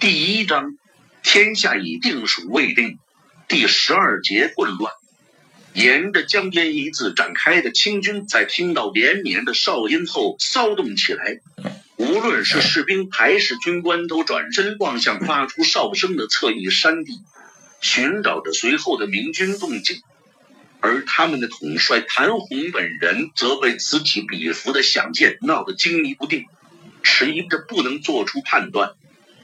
第一章，天下已定属未定。第十二节，混乱。沿着江边一字展开的清军，在听到连绵的哨音后骚动起来。无论是士兵还是军官，都转身望向发出哨声的侧翼山地，寻找着随后的明军动静。而他们的统帅谭红本人，则被此起彼伏的响箭闹得惊疑不定，迟疑着不能做出判断。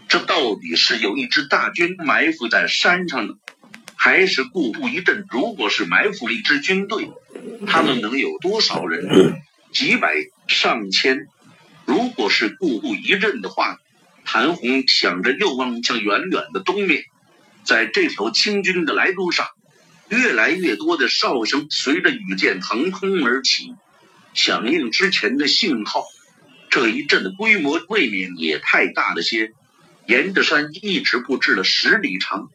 这到底是有一支大军埋伏在山上呢，还是故布一阵？如果是埋伏了一支军队，他们能有多少人？几百、上千？如果是故布一阵的话，谭红想着，又望向远远的东面，在这条清军的来路上，越来越多的哨声随着羽箭腾空而起，响应之前的信号。这一阵的规模未免也太大了些。沿着山一直布置了十里长，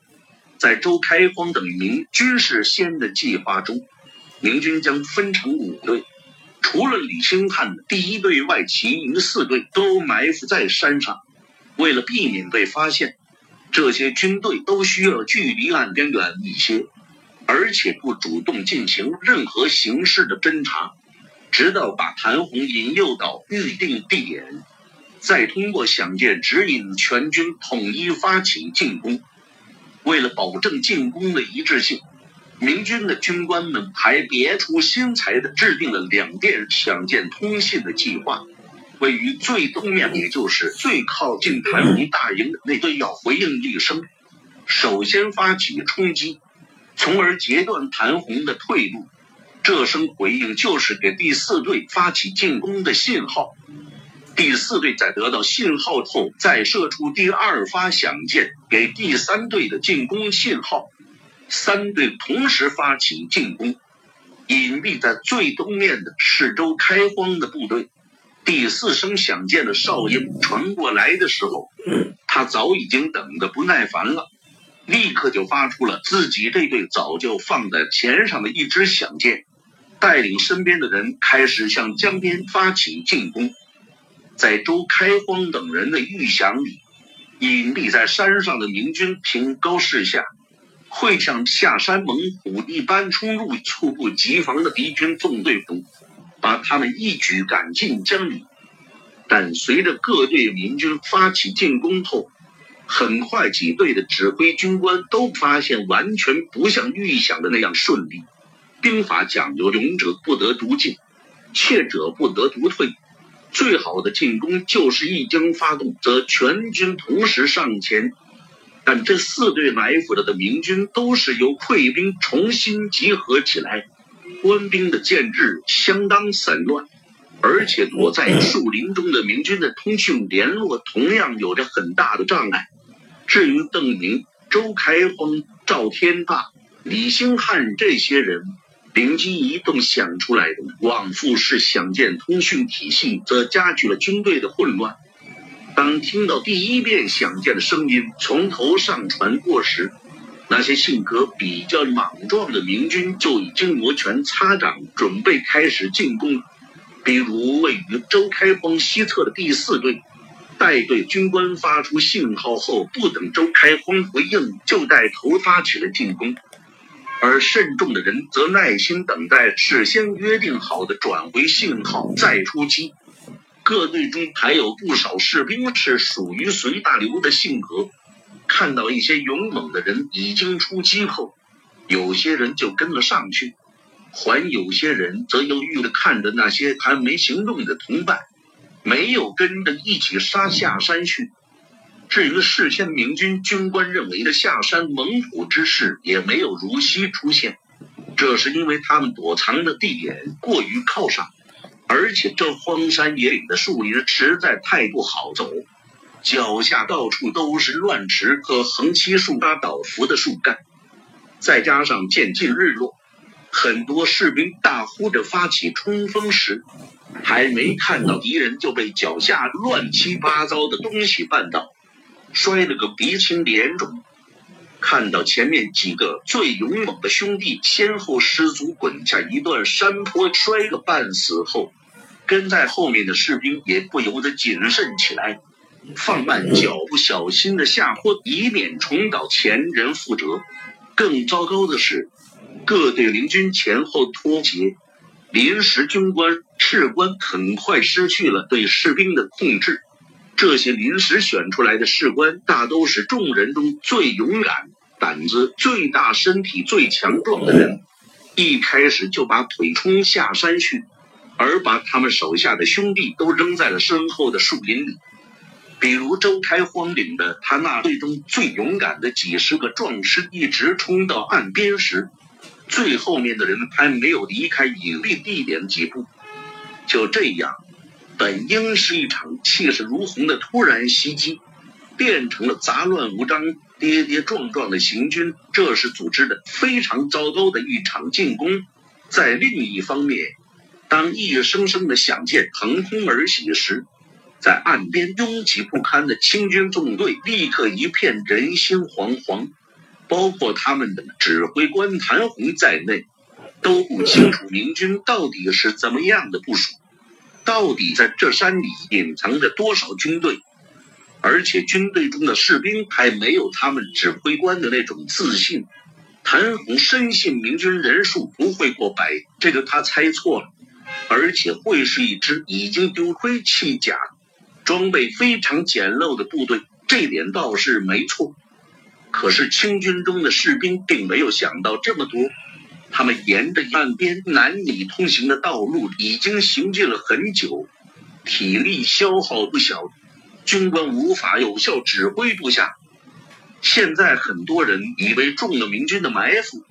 在周开荒等名军事先的计划中，明军将分成五队，除了李兴汉的第一队外，其余四队都埋伏在山上。为了避免被发现，这些军队都需要距离岸边远一些，而且不主动进行任何形式的侦查，直到把谭红引诱到预定地点。再通过响箭指引全军统一发起进攻。为了保证进攻的一致性，明军的军官们还别出心裁地制定了两电响箭通信的计划。位于最东面，也就是最靠近谭红大营的那队，要回应一声，首先发起冲击，从而截断谭红的退路。这声回应就是给第四队发起进攻的信号。第四队在得到信号后，再射出第二发响箭，给第三队的进攻信号。三队同时发起进攻。隐蔽在最东面的是周开荒的部队。第四声响箭的哨音传过来的时候，他早已经等得不耐烦了，立刻就发出了自己这队早就放在前上的一支响箭，带领身边的人开始向江边发起进攻。在周开荒等人的预想里，隐蔽在山上的明军凭高势下，会像下山猛虎一般冲入猝不及防的敌军纵队中，把他们一举赶进江里。但随着各队明军发起进攻后，很快几队的指挥军官都发现，完全不像预想的那样顺利。兵法讲究勇者不得独进，怯者不得独退。最好的进攻就是一经发动，则全军同时上前。但这四队埋伏着的明军都是由溃兵重新集合起来，官兵的建制相当散乱，而且躲在树林中的明军的通讯联络同样有着很大的障碍。至于邓明、周开荒、赵天霸、李兴汉这些人。灵机一动想出来的往复式响箭通讯体系，则加剧了军队的混乱。当听到第一遍响箭的声音从头上传过时，那些性格比较莽撞的明军就已经摩拳擦掌，准备开始进攻。比如位于周开荒西侧的第四队，带队军官发出信号后，不等周开荒回应，就带头发起了进攻。而慎重的人则耐心等待事先约定好的转回信号再出击。各队中还有不少士兵是属于随大流的性格，看到一些勇猛的人已经出击后，有些人就跟了上去，还有些人则犹豫地看着那些还没行动的同伴，没有跟着一起杀下山去。至于事先明军军官认为的下山猛虎之事，也没有如期出现。这是因为他们躲藏的地点过于靠上，而且这荒山野岭的树林实在太不好走，脚下到处都是乱石和横七竖八倒伏的树干，再加上渐近日落，很多士兵大呼着发起冲锋时，还没看到敌人就被脚下乱七八糟的东西绊倒。摔了个鼻青脸肿，看到前面几个最勇猛的兄弟先后失足滚下一段山坡，摔个半死后，跟在后面的士兵也不由得谨慎起来。放慢脚步，小心的下坡，以免重蹈前人覆辙。更糟糕的是，各队明军前后脱节，临时军官、士官很快失去了对士兵的控制。这些临时选出来的士官，大都是众人中最勇敢、胆子最大、身体最强壮的人。一开始就把腿冲下山去，而把他们手下的兄弟都扔在了身后的树林里。比如周开荒领的他那队中最勇敢的几十个壮士，一直冲到岸边时，最后面的人还没有离开隐蔽地点几步。就这样。本应是一场气势如虹的突然袭击，变成了杂乱无章、跌跌撞撞的行军。这是组织的非常糟糕的一场进攻。在另一方面，当一声声的响箭腾空而起时，在岸边拥挤不堪的清军纵队立刻一片人心惶惶，包括他们的指挥官谭红在内，都不清楚明军到底是怎么样的部署。到底在这山里隐藏着多少军队？而且军队中的士兵还没有他们指挥官的那种自信。谭红深信明军人数不会过百，这个他猜错了。而且会是一支已经丢盔弃甲、装备非常简陋的部队，这点倒是没错。可是清军中的士兵并没有想到这么多。他们沿着岸边难以通行的道路已经行进了很久，体力消耗不小，军官无法有效指挥部下。现在很多人以为中了明军的埋伏，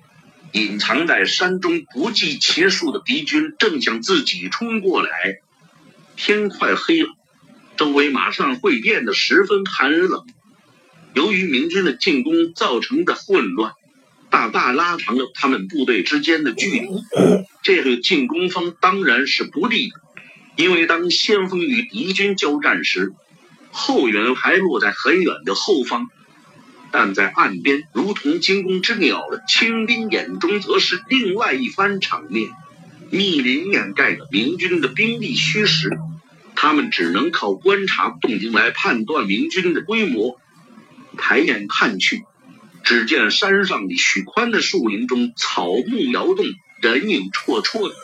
隐藏在山中不计其数的敌军正向自己冲过来。天快黑了，周围马上会变得十分寒冷。由于明军的进攻造成的混乱。大大拉长了他们部队之间的距离，这对进攻方当然是不利的。因为当先锋与敌军交战时，后援还落在很远的后方；但在岸边如同惊弓之鸟的清兵眼中，则是另外一番场面。密林掩盖着明军的兵力虚实，他们只能靠观察动静来判断明军的规模。抬眼看去。只见山上的许宽的树林中，草木摇动，人影绰绰的。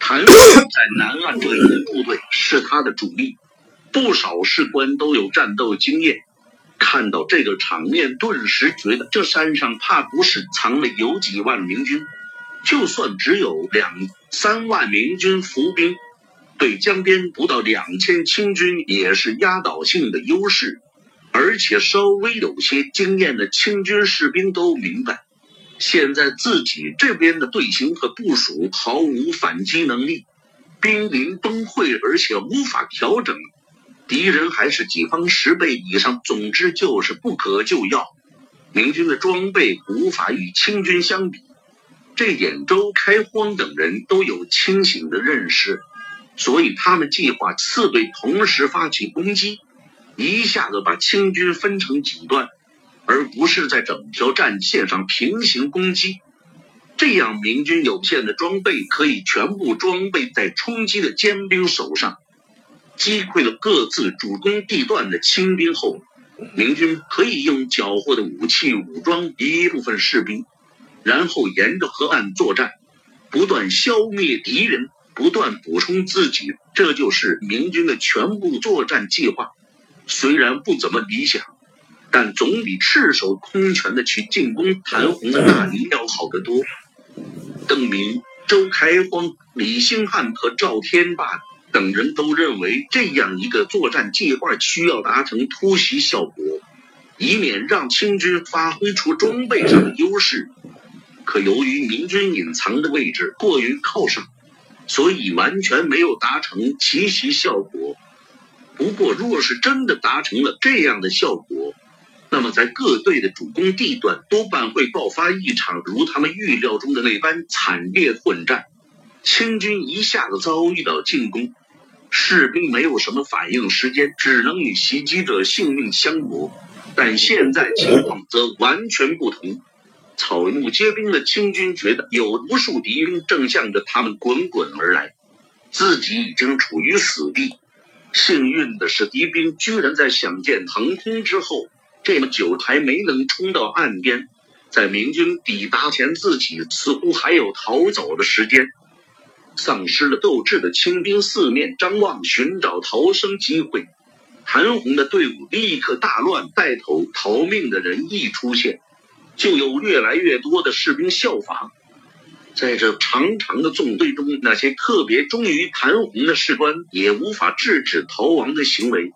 谭勇在南岸这一部队是他的主力，不少士官都有战斗经验。看到这个场面，顿时觉得这山上怕不是藏了有几万明军。就算只有两三万明军伏兵，对江边不到两千清军也是压倒性的优势。而且稍微有些经验的清军士兵都明白，现在自己这边的队形和部署毫无反击能力，濒临崩溃，而且无法调整。敌人还是己方十倍以上，总之就是不可救药。明军的装备无法与清军相比，这点周开荒等人都有清醒的认识，所以他们计划四队同时发起攻击。一下子把清军分成几段，而不是在整条战线上平行攻击。这样，明军有限的装备可以全部装备在冲击的尖兵手上。击溃了各自主攻地段的清兵后，明军可以用缴获的武器武装一部分士兵，然后沿着河岸作战，不断消灭敌人，不断补充自己。这就是明军的全部作战计划。虽然不怎么理想，但总比赤手空拳的去进攻谭红的大营要好得多。邓明、周开荒、李兴汉和赵天霸等人都认为，这样一个作战计划需要达成突袭效果，以免让清军发挥出装备上的优势。可由于明军隐藏的位置过于靠上，所以完全没有达成奇袭效果。不过，若是真的达成了这样的效果，那么在各队的主攻地段多半会爆发一场如他们预料中的那般惨烈混战。清军一下子遭遇到进攻，士兵没有什么反应时间，只能与袭击者性命相搏。但现在情况则完全不同，草木皆兵的清军觉得有无数敌兵正向着他们滚滚而来，自己已经处于死地。幸运的是，敌兵居然在响箭腾空之后，这么久还没能冲到岸边。在明军抵达前，自己似乎还有逃走的时间。丧失了斗志的清兵四面张望，寻找逃生机会。韩红的队伍立刻大乱，带头逃命的人一出现，就有越来越多的士兵效仿。在这长长的纵队中，那些特别忠于谭红的士官也无法制止逃亡的行为。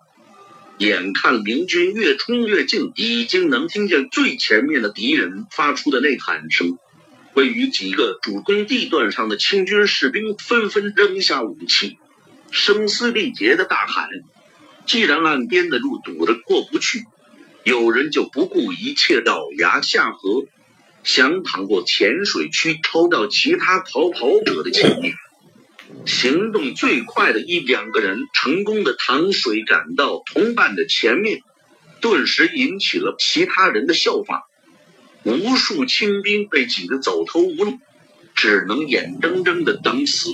眼看明军越冲越近，已经能听见最前面的敌人发出的呐喊声。位于几个主攻地段上的清军士兵纷纷扔下武器，声嘶力竭的大喊：“既然岸边的路堵得过不去，有人就不顾一切咬牙下河，想淌过浅水区，抽到其他逃跑者的前面。”行动最快的一两个人成功的淌水赶到同伴的前面，顿时引起了其他人的效仿。无数清兵被挤得走投无路，只能眼睁睁的等死。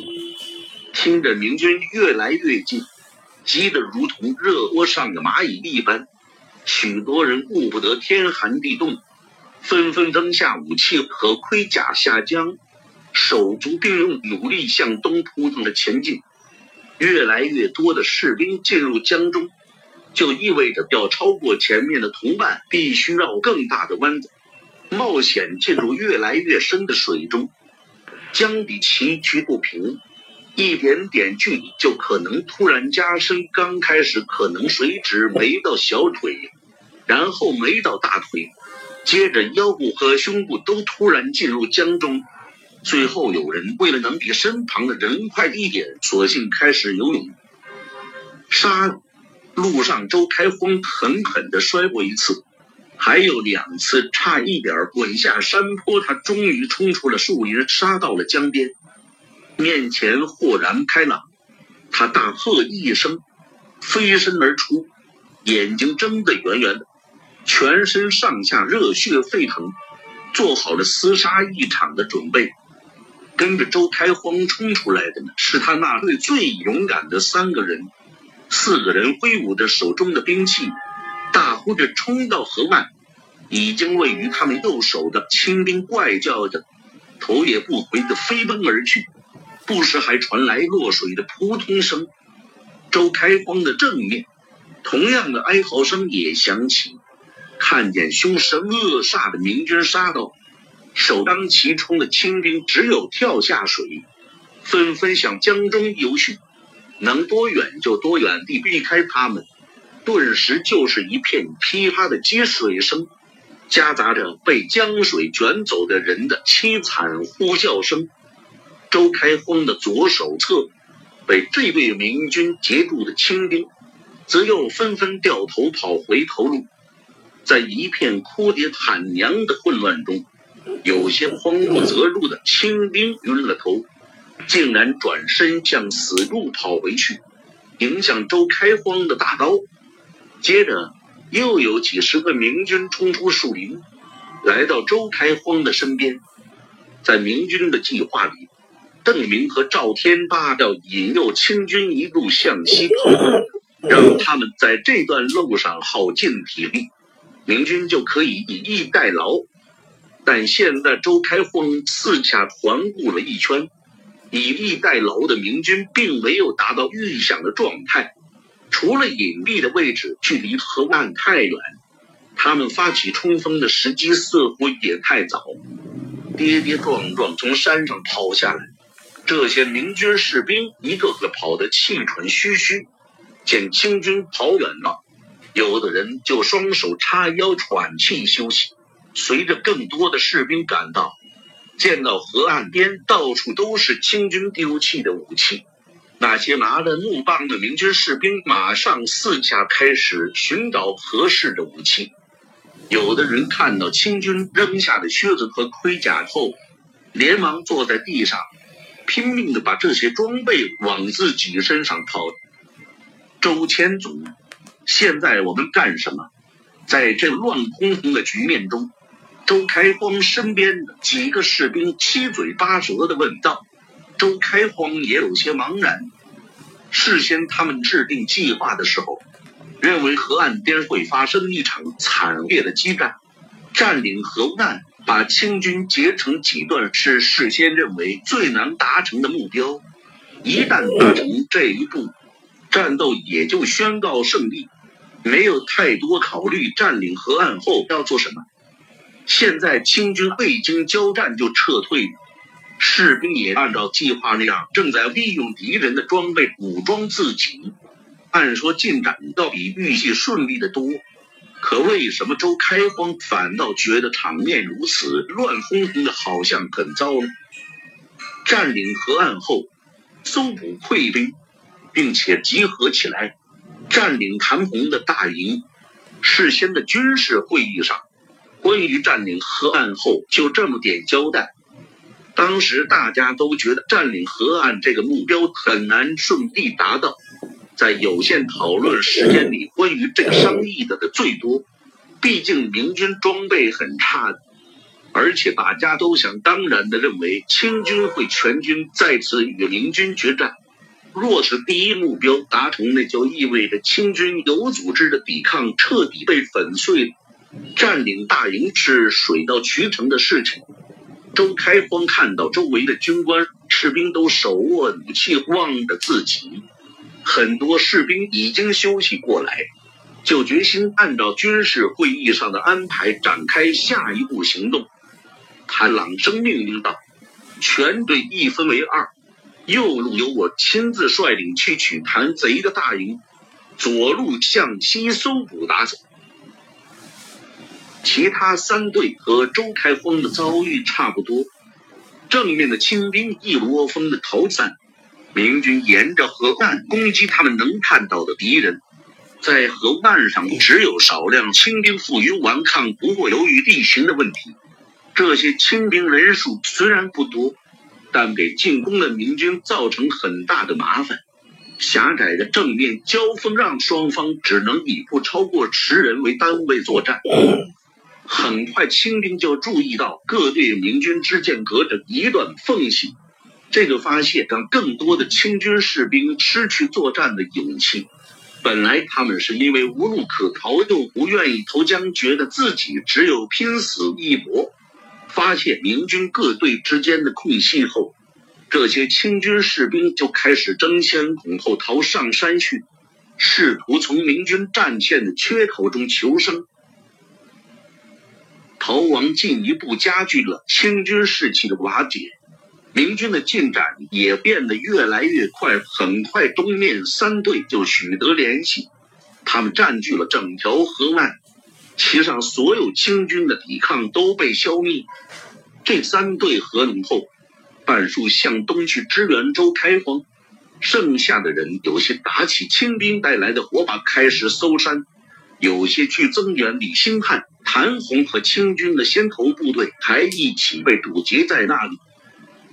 听着明军越来越近，急得如同热锅上的蚂蚁一般，许多人顾不得天寒地冻，纷纷扔下武器和盔甲下江，手足并用，努力向东扑腾着前进。越来越多的士兵进入江中，就意味着要超过前面的同伴，必须绕更大的弯子。冒险进入越来越深的水中，江底崎岖不平，一点点距离就可能突然加深。刚开始可能水只没到小腿，然后没到大腿，接着腰部和胸部都突然进入江中，最后有人为了能比身旁的人快一点，索性开始游泳。杀！路上周开荒狠狠地摔过一次。还有两次差一点滚下山坡，他终于冲出了树林，杀到了江边，面前豁然开朗。他大喝一声，飞身而出，眼睛睁得圆圆的，全身上下热血沸腾，做好了厮杀一场的准备。跟着周开荒冲出来的呢，是他那队最勇敢的三个人，四个人挥舞着手中的兵器。大呼着冲到河岸，已经位于他们右手的清兵怪叫着，头也不回的飞奔而去，不时还传来落水的扑通声。周开荒的正面，同样的哀嚎声也响起。看见凶神恶煞的明军杀到，首当其冲的清兵只有跳下水，纷纷向江中游去，能多远就多远地避开他们。顿时就是一片噼啪的积水声，夹杂着被江水卷走的人的凄惨呼叫声。周开荒的左手侧被这位明军截住的清兵，则又纷纷掉头跑回头路。在一片哭爹喊娘的混乱中，有些慌不择路的清兵晕了头，竟然转身向死路跑回去，迎向周开荒的大刀。接着，又有几十个明军冲出树林，来到周开荒的身边。在明军的计划里，邓明和赵天霸要引诱清军一路向西跑，让他们在这段路上耗尽体力，明军就可以以逸待劳。但现在周开荒四下环顾了一圈，以逸待劳的明军并没有达到预想的状态。除了隐蔽的位置距离河岸太远，他们发起冲锋的时机似乎也太早，跌跌撞撞从山上跑下来。这些明军士兵一个个跑得气喘吁吁，见清军跑远了，有的人就双手叉腰喘气休息。随着更多的士兵赶到，见到河岸边到处都是清军丢弃的武器。那些拿着木棒的明军士兵马上四下开始寻找合适的武器。有的人看到清军扔下的靴子和盔甲后，连忙坐在地上，拼命的把这些装备往自己身上套。周千祖，现在我们干什么？在这乱哄哄的局面中，周开荒身边的几个士兵七嘴八舌的问道。周开荒也有些茫然，事先他们制定计划的时候，认为河岸边会发生一场惨烈的激战，占领河岸，把清军截成几段，是事先认为最难达成的目标。一旦达成这一步，战斗也就宣告胜利，没有太多考虑占领河岸后要做什么。现在清军未经交战就撤退，士兵也按照计划那样，正在利用敌人的装备武装自己。按说进展要比预计顺利的多，可为什么周开荒反倒觉得场面如此乱哄哄的，好像很糟呢？占领河岸后。搜捕溃兵，并且集合起来，占领谭红的大营。事先的军事会议上，关于占领河岸后就这么点交代。当时大家都觉得占领河岸这个目标很难顺利达到，在有限讨论时间里，关于这个商议的的最多。毕竟明军装备很差。而且大家都想当然的认为清军会全军在此与明军决战。若是第一目标达成，那就意味着清军有组织的抵抗彻底被粉碎，占领大营是水到渠成的事情。周开荒看到周围的军官士兵都手握武器，望着自己，很多士兵已经休息过来，就决心按照军事会议上的安排展开下一步行动。他朗声命令道：“全队一分为二，右路由我亲自率领去取谭贼的大营，左路向西搜捕打走。其他三队和周开荒的遭遇差不多，正面的清兵一窝蜂的逃散，明军沿着河岸攻击他们能看到的敌人，在河岸上只有少量清兵负隅顽抗，不过由于地形的问题。”这些清兵人数虽然不多，但给进攻的明军造成很大的麻烦。狭窄的正面交锋让双方只能以不超过十人为单位作战。很快，清兵就注意到各队明军之间隔着一段缝隙。这个发现让更多的清军士兵失去作战的勇气。本来他们是因为无路可逃，又不愿意投江，觉得自己只有拼死一搏。发现明军各队之间的空隙后，这些清军士兵就开始争先恐后逃上山去，试图从明军战线的缺口中求生。逃亡进一步加剧了清军士气的瓦解，明军的进展也变得越来越快。很快，东面三队就取得联系，他们占据了整条河岸。其上所有清军的抵抗都被消灭。这三队合拢后，半数向东去支援周开荒，剩下的人有些打起清兵带来的火把开始搜山，有些去增援李兴汉、谭红和清军的先头部队还一起被堵截在那里。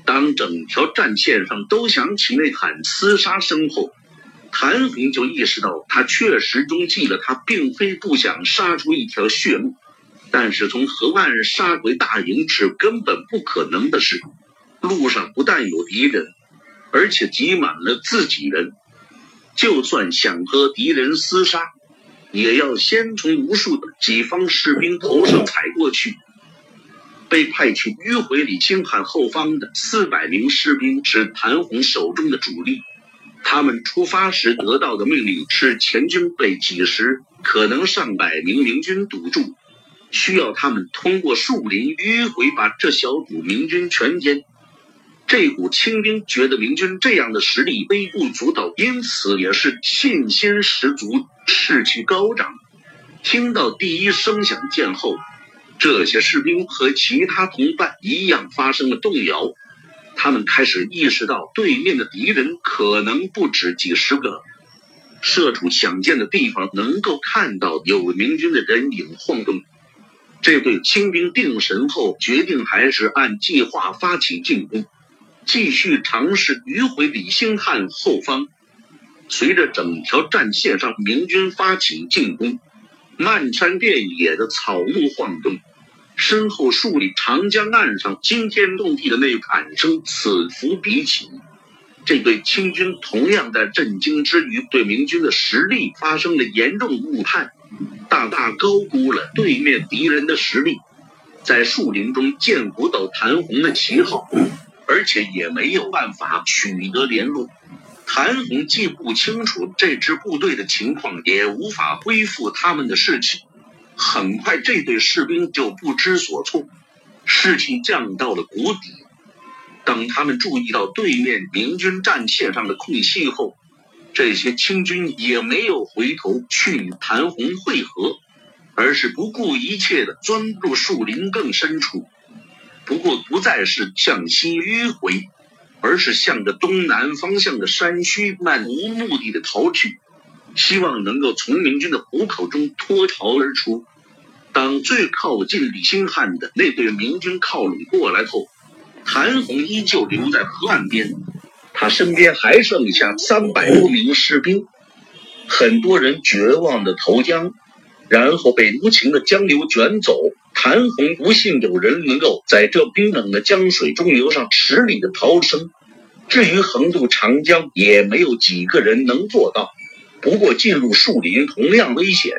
当整条战线上都响起那喊厮杀声后。谭红就意识到，他确实中计了。他并非不想杀出一条血路，但是从河岸杀回大营是根本不可能的事。路上不但有敌人，而且挤满了自己人。就算想和敌人厮杀，也要先从无数的己方士兵头上踩过去。被派去迂回李清汉后方的四百名士兵是谭红手中的主力。他们出发时得到的命令是：前军被几十，可能上百名明军堵住，需要他们通过树林迂回，把这小股明军全歼。这股清兵觉得明军这样的实力微不足道，因此也是信心十足，士气高涨。听到第一声响箭后，这些士兵和其他同伴一样发生了动摇。他们开始意识到，对面的敌人可能不止几十个。射出响箭的地方，能够看到有明军的人影晃动。这对清兵定神后，决定还是按计划发起进攻，继续尝试迂回李兴汉后方。随着整条战线上明军发起进攻，漫山遍野的草木晃动。身后数里长江岸上惊天动地的那一喊声此伏彼起，这对清军同样在震惊之余，对明军的实力发生了严重误判，大大高估了对面敌人的实力，在树林中见不到谭红的旗号，而且也没有办法取得联络。谭红既不清楚这支部队的情况，也无法恢复他们的士气。很快，这队士兵就不知所措，士气降到了谷底。等他们注意到对面明军战线上的空隙后，这些清军也没有回头去与谭红会合，而是不顾一切地钻入树林更深处。不过，不再是向西迂回。而是向着东南方向的山区漫无目的的逃去，希望能够从明军的虎口中脱逃而出。当最靠近李兴汉的那队明军靠拢过来后，谭红依旧留在河岸边，他身边还剩下三百多名士兵，很多人绝望的投江，然后被无情的江流卷走。谭红不信有人能够在这冰冷的江水中游上十里的逃生，至于横渡长江，也没有几个人能做到。不过进入树林同样危险，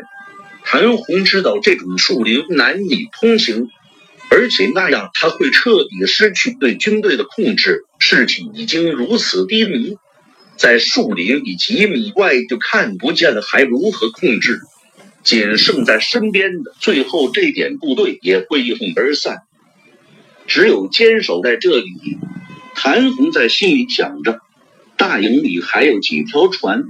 谭红知道这种树林难以通行，而且那样他会彻底失去对军队的控制。士气已经如此低迷，在树林里几米外就看不见了，还如何控制？仅剩在身边的最后这点部队也会一哄而散，只有坚守在这里。谭红在心里想着，大营里还有几条船，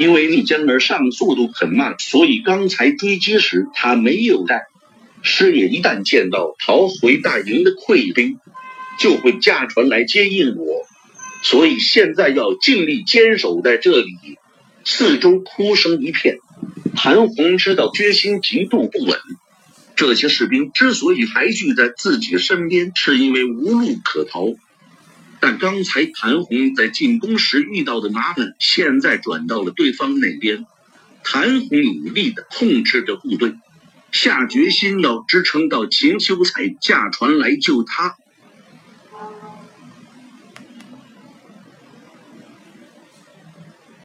因为逆江而上速度很慢，所以刚才追击时他没有带。师爷一旦见到逃回大营的溃兵，就会驾船来接应我，所以现在要尽力坚守在这里。四周哭声一片。韩红知道决心极度不稳，这些士兵之所以还聚在自己身边，是因为无路可逃。但刚才谭红在进攻时遇到的麻烦，现在转到了对方那边。谭红努力地控制着部队，下决心要支撑到秦秋才驾船来救他。